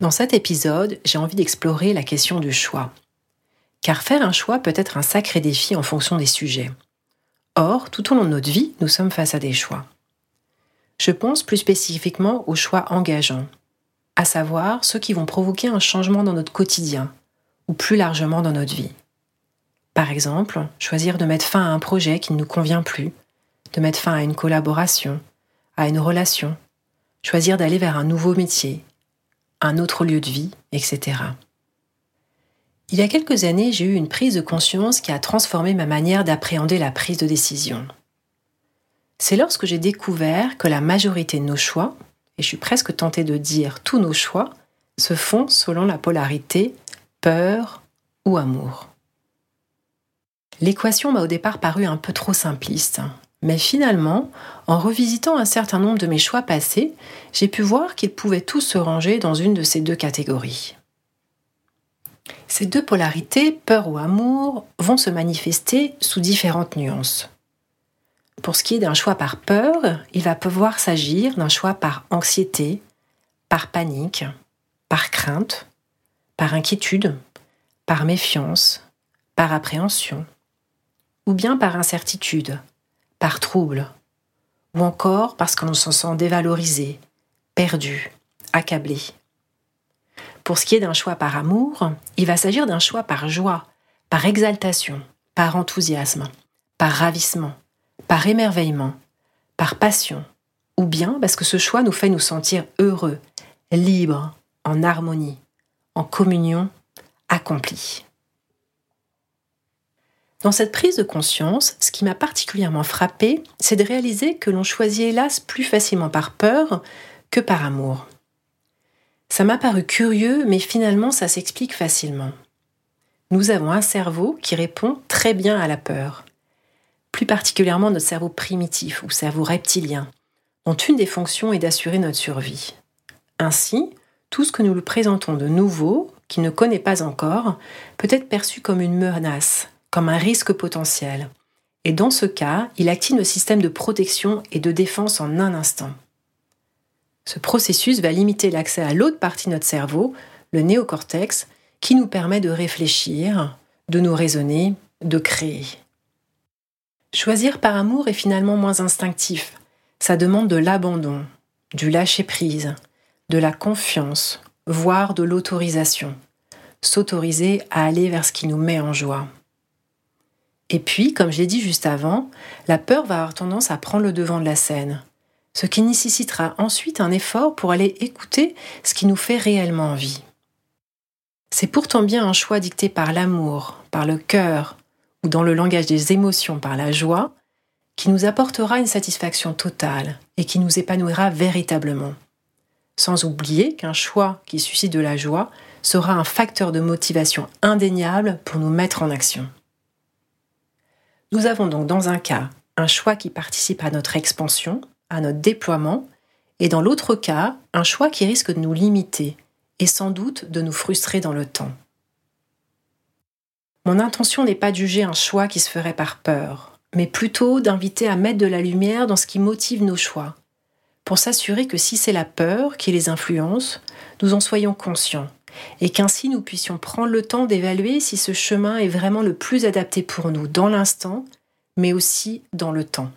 Dans cet épisode, j'ai envie d'explorer la question du choix. Car faire un choix peut être un sacré défi en fonction des sujets. Or, tout au long de notre vie, nous sommes face à des choix. Je pense plus spécifiquement aux choix engageants, à savoir ceux qui vont provoquer un changement dans notre quotidien, ou plus largement dans notre vie. Par exemple, choisir de mettre fin à un projet qui ne nous convient plus, de mettre fin à une collaboration, à une relation, choisir d'aller vers un nouveau métier, un autre lieu de vie, etc. Il y a quelques années, j'ai eu une prise de conscience qui a transformé ma manière d'appréhender la prise de décision. C'est lorsque j'ai découvert que la majorité de nos choix, et je suis presque tentée de dire tous nos choix, se font selon la polarité peur ou amour. L'équation m'a au départ paru un peu trop simpliste, mais finalement, en revisitant un certain nombre de mes choix passés, j'ai pu voir qu'ils pouvaient tous se ranger dans une de ces deux catégories. Ces deux polarités, peur ou amour, vont se manifester sous différentes nuances. Pour ce qui est d'un choix par peur, il va pouvoir s'agir d'un choix par anxiété, par panique, par crainte, par inquiétude, par méfiance, par appréhension, ou bien par incertitude, par trouble, ou encore parce que l'on se sent dévalorisé, perdu, accablé. Pour ce qui est d'un choix par amour, il va s'agir d'un choix par joie, par exaltation, par enthousiasme, par ravissement, par émerveillement, par passion, ou bien parce que ce choix nous fait nous sentir heureux, libres, en harmonie, en communion, accomplis. Dans cette prise de conscience, ce qui m'a particulièrement frappé, c'est de réaliser que l'on choisit hélas plus facilement par peur que par amour. Ça m'a paru curieux, mais finalement ça s'explique facilement. Nous avons un cerveau qui répond très bien à la peur, plus particulièrement notre cerveau primitif ou cerveau reptilien, dont une des fonctions est d'assurer notre survie. Ainsi, tout ce que nous lui présentons de nouveau, qui ne connaît pas encore, peut être perçu comme une menace, comme un risque potentiel. Et dans ce cas, il active le système de protection et de défense en un instant. Ce processus va limiter l'accès à l'autre partie de notre cerveau, le néocortex, qui nous permet de réfléchir, de nous raisonner, de créer. Choisir par amour est finalement moins instinctif. Ça demande de l'abandon, du lâcher-prise, de la confiance, voire de l'autorisation. S'autoriser à aller vers ce qui nous met en joie. Et puis, comme je l'ai dit juste avant, la peur va avoir tendance à prendre le devant de la scène, ce qui nécessitera ensuite un effort pour aller écouter ce qui nous fait réellement envie. C'est pourtant bien un choix dicté par l'amour, par le cœur, ou dans le langage des émotions par la joie, qui nous apportera une satisfaction totale et qui nous épanouira véritablement. Sans oublier qu'un choix qui suscite de la joie sera un facteur de motivation indéniable pour nous mettre en action. Nous avons donc dans un cas un choix qui participe à notre expansion, à notre déploiement, et dans l'autre cas, un choix qui risque de nous limiter et sans doute de nous frustrer dans le temps. Mon intention n'est pas de juger un choix qui se ferait par peur, mais plutôt d'inviter à mettre de la lumière dans ce qui motive nos choix, pour s'assurer que si c'est la peur qui les influence, nous en soyons conscients et qu'ainsi nous puissions prendre le temps d'évaluer si ce chemin est vraiment le plus adapté pour nous dans l'instant, mais aussi dans le temps.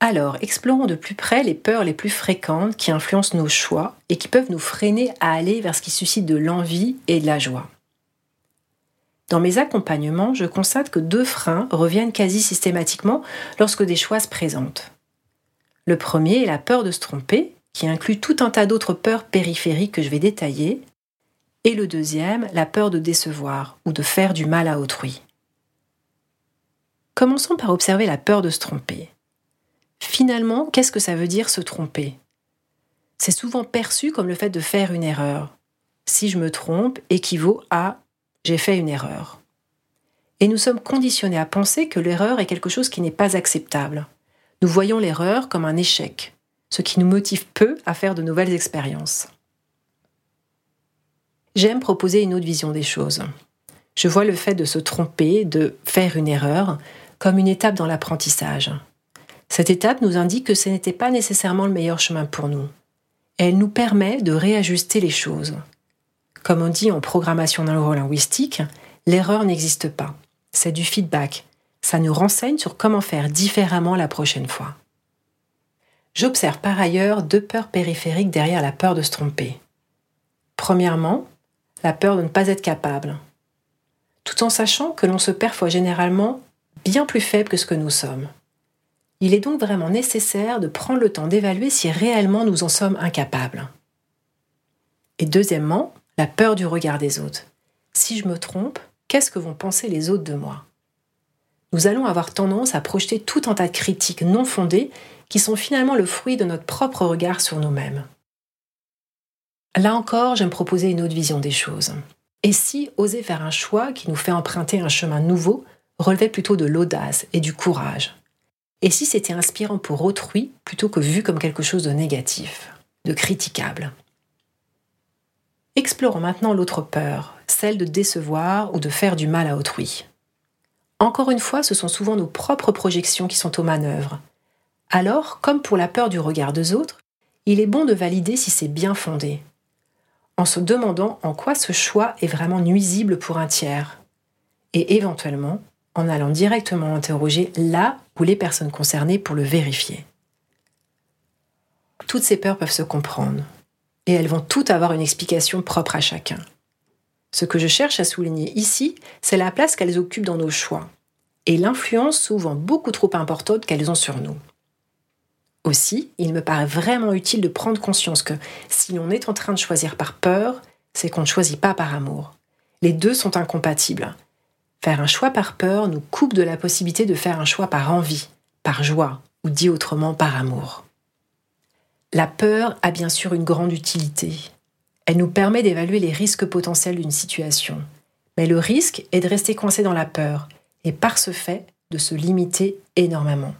Alors, explorons de plus près les peurs les plus fréquentes qui influencent nos choix et qui peuvent nous freiner à aller vers ce qui suscite de l'envie et de la joie. Dans mes accompagnements, je constate que deux freins reviennent quasi systématiquement lorsque des choix se présentent. Le premier est la peur de se tromper, qui inclut tout un tas d'autres peurs périphériques que je vais détailler, et le deuxième, la peur de décevoir ou de faire du mal à autrui. Commençons par observer la peur de se tromper. Finalement, qu'est-ce que ça veut dire se tromper? C'est souvent perçu comme le fait de faire une erreur. Si je me trompe, équivaut à j'ai fait une erreur. Et nous sommes conditionnés à penser que l'erreur est quelque chose qui n'est pas acceptable. Nous voyons l'erreur comme un échec, ce qui nous motive peu à faire de nouvelles expériences. J'aime proposer une autre vision des choses. Je vois le fait de se tromper, de faire une erreur, comme une étape dans l'apprentissage. Cette étape nous indique que ce n'était pas nécessairement le meilleur chemin pour nous. Elle nous permet de réajuster les choses. Comme on dit en programmation neurolinguistique, l'erreur n'existe pas. C'est du feedback. Ça nous renseigne sur comment faire différemment la prochaine fois. J'observe par ailleurs deux peurs périphériques derrière la peur de se tromper. Premièrement, la peur de ne pas être capable, tout en sachant que l'on se perçoit généralement bien plus faible que ce que nous sommes. Il est donc vraiment nécessaire de prendre le temps d'évaluer si réellement nous en sommes incapables. Et deuxièmement, la peur du regard des autres. Si je me trompe, qu'est-ce que vont penser les autres de moi? Nous allons avoir tendance à projeter tout un tas de critiques non fondées qui sont finalement le fruit de notre propre regard sur nous-mêmes. Là encore, j'aime proposer une autre vision des choses. Et si oser faire un choix qui nous fait emprunter un chemin nouveau relevait plutôt de l'audace et du courage? Et si c'était inspirant pour autrui plutôt que vu comme quelque chose de négatif, de critiquable? Explorons maintenant l'autre peur, celle de décevoir ou de faire du mal à autrui. Encore une fois, ce sont souvent nos propres projections qui sont aux manœuvres. Alors, comme pour la peur du regard des autres, il est bon de valider si c'est bien fondé, en se demandant en quoi ce choix est vraiment nuisible pour un tiers, et éventuellement en allant directement interroger là ou les personnes concernées pour le vérifier. Toutes ces peurs peuvent se comprendre, et elles vont toutes avoir une explication propre à chacun. Ce que je cherche à souligner ici, c'est la place qu'elles occupent dans nos choix, et l'influence souvent beaucoup trop importante qu'elles ont sur nous. Aussi, il me paraît vraiment utile de prendre conscience que si l'on est en train de choisir par peur, c'est qu'on ne choisit pas par amour. Les deux sont incompatibles, Faire un choix par peur nous coupe de la possibilité de faire un choix par envie, par joie, ou dit autrement par amour. La peur a bien sûr une grande utilité. Elle nous permet d'évaluer les risques potentiels d'une situation. Mais le risque est de rester coincé dans la peur, et par ce fait, de se limiter énormément.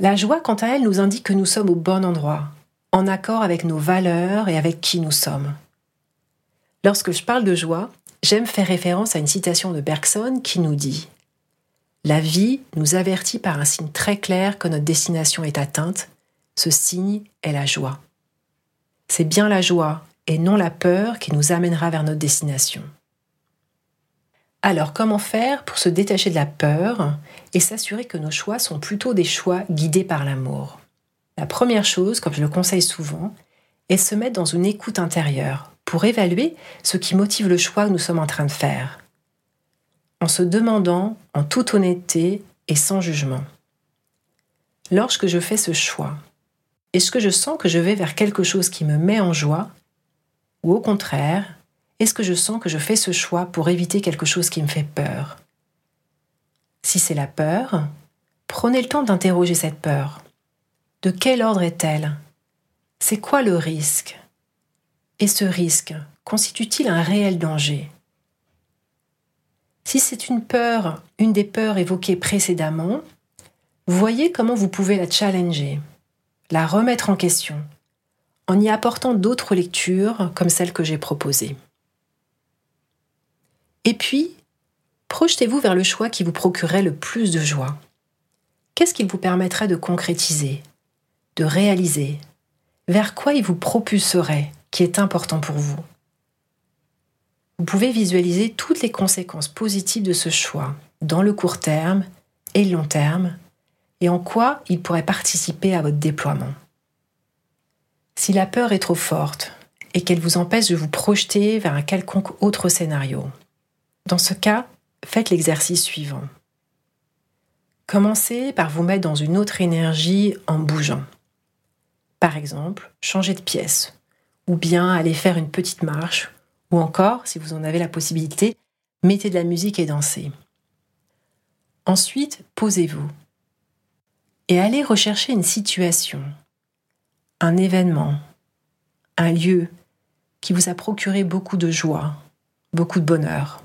La joie, quant à elle, nous indique que nous sommes au bon endroit, en accord avec nos valeurs et avec qui nous sommes. Lorsque je parle de joie, j'aime faire référence à une citation de Bergson qui nous dit La vie nous avertit par un signe très clair que notre destination est atteinte. Ce signe est la joie. C'est bien la joie et non la peur qui nous amènera vers notre destination. Alors comment faire pour se détacher de la peur et s'assurer que nos choix sont plutôt des choix guidés par l'amour? La première chose, comme je le conseille souvent, est se mettre dans une écoute intérieure pour évaluer ce qui motive le choix que nous sommes en train de faire, en se demandant en toute honnêteté et sans jugement. Lorsque je fais ce choix, est-ce que je sens que je vais vers quelque chose qui me met en joie Ou au contraire, est-ce que je sens que je fais ce choix pour éviter quelque chose qui me fait peur? Si c'est la peur, prenez le temps d'interroger cette peur. De quel ordre est-elle? C'est quoi le risque? Et ce risque constitue-t-il un réel danger? Si c'est une peur, une des peurs évoquées précédemment, voyez comment vous pouvez la challenger, la remettre en question, en y apportant d'autres lectures comme celle que j'ai proposée. Et puis, projetez-vous vers le choix qui vous procurerait le plus de joie. Qu'est-ce qu'il vous permettrait de concrétiser, de réaliser? Vers quoi il vous propulserait qui est important pour vous? Vous pouvez visualiser toutes les conséquences positives de ce choix, dans le court terme et le long terme, et en quoi il pourrait participer à votre déploiement. Si la peur est trop forte et qu'elle vous empêche de vous projeter vers un quelconque autre scénario, dans ce cas, faites l'exercice suivant. Commencez par vous mettre dans une autre énergie en bougeant. Par exemple, changez de pièce ou bien aller faire une petite marche, ou encore, si vous en avez la possibilité, mettez de la musique et dansez. Ensuite, posez-vous. et allez rechercher une situation, un événement, un lieu qui vous a procuré beaucoup de joie, beaucoup de bonheur.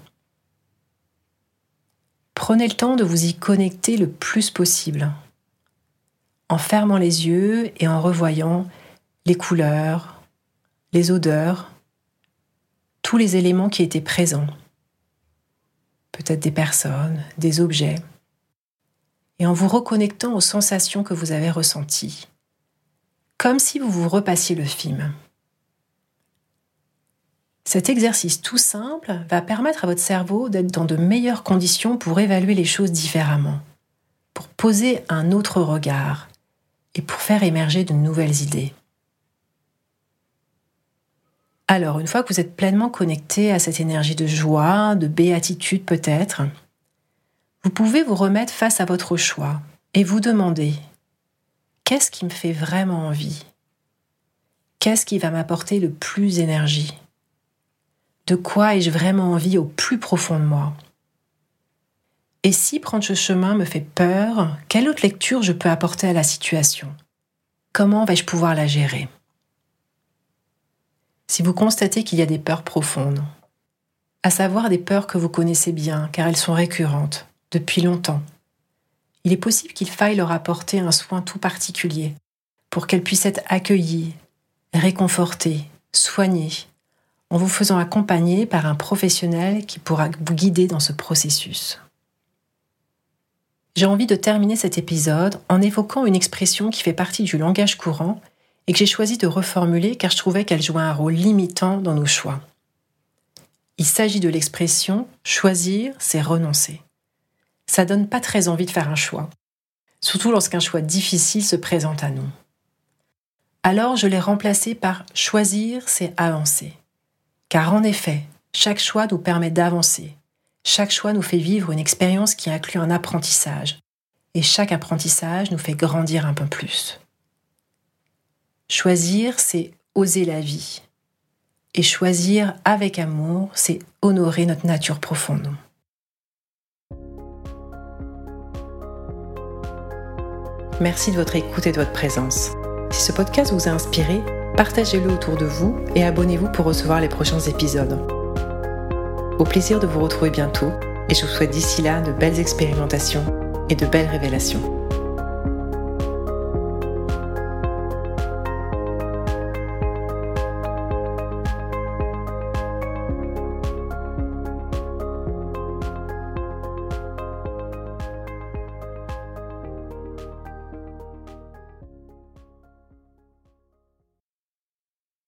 Prenez le temps de vous y connecter le plus possible, en fermant les yeux et en revoyant les couleurs, les odeurs, tous les éléments qui étaient présents. Peut-être des personnes, des objets. Et en vous reconnectant aux sensations que vous avez ressenties. Comme si vous vous repassiez le film. Cet exercice tout simple va permettre à votre cerveau d'être dans de meilleures conditions pour évaluer les choses différemment, pour poser un autre regard et pour faire émerger de nouvelles idées. Alors, une fois que vous êtes pleinement connecté à cette énergie de joie, de béatitude peut-être, vous pouvez vous remettre face à votre choix et vous demander qu'est-ce qui me fait vraiment envie? Qu'est-ce qui va m'apporter le plus d'énergie? De quoi ai-je vraiment envie au plus profond de moi? Et si prendre ce chemin me fait peur, quelle autre lecture je peux apporter à la situation? Comment vais-je pouvoir la gérer? Si vous constatez qu'il y a des peurs profondes, à savoir des peurs que vous connaissez bien car elles sont récurrentes depuis longtemps, il est possible qu'il faille leur apporter un soin tout particulier pour qu'elles puissent être accueillies, réconfortées, soignées, en vous faisant accompagner par un professionnel qui pourra vous guider dans ce processus. J'ai envie de terminer cet épisode en évoquant une expression qui fait partie du langage courant et que j'ai choisi de reformuler car je trouvais qu'elle jouait un rôle limitant dans nos choix. Il s'agit de l'expression choisir, c'est renoncer. Ça donne pas très envie de faire un choix, surtout lorsqu'un choix difficile se présente à nous. Alors je l'ai remplacé par choisir, c'est avancer. Car en effet, chaque choix nous permet d'avancer. Chaque choix nous fait vivre une expérience qui inclut un apprentissage. Et chaque apprentissage nous fait grandir un peu plus. Choisir, c'est oser la vie. Et choisir avec amour, c'est honorer notre nature profonde. Merci de votre écoute et de votre présence. Si ce podcast vous a inspiré, partagez-le autour de vous et abonnez-vous pour recevoir les prochains épisodes. Au plaisir de vous retrouver bientôt et je vous souhaite d'ici là de belles expérimentations et de belles révélations.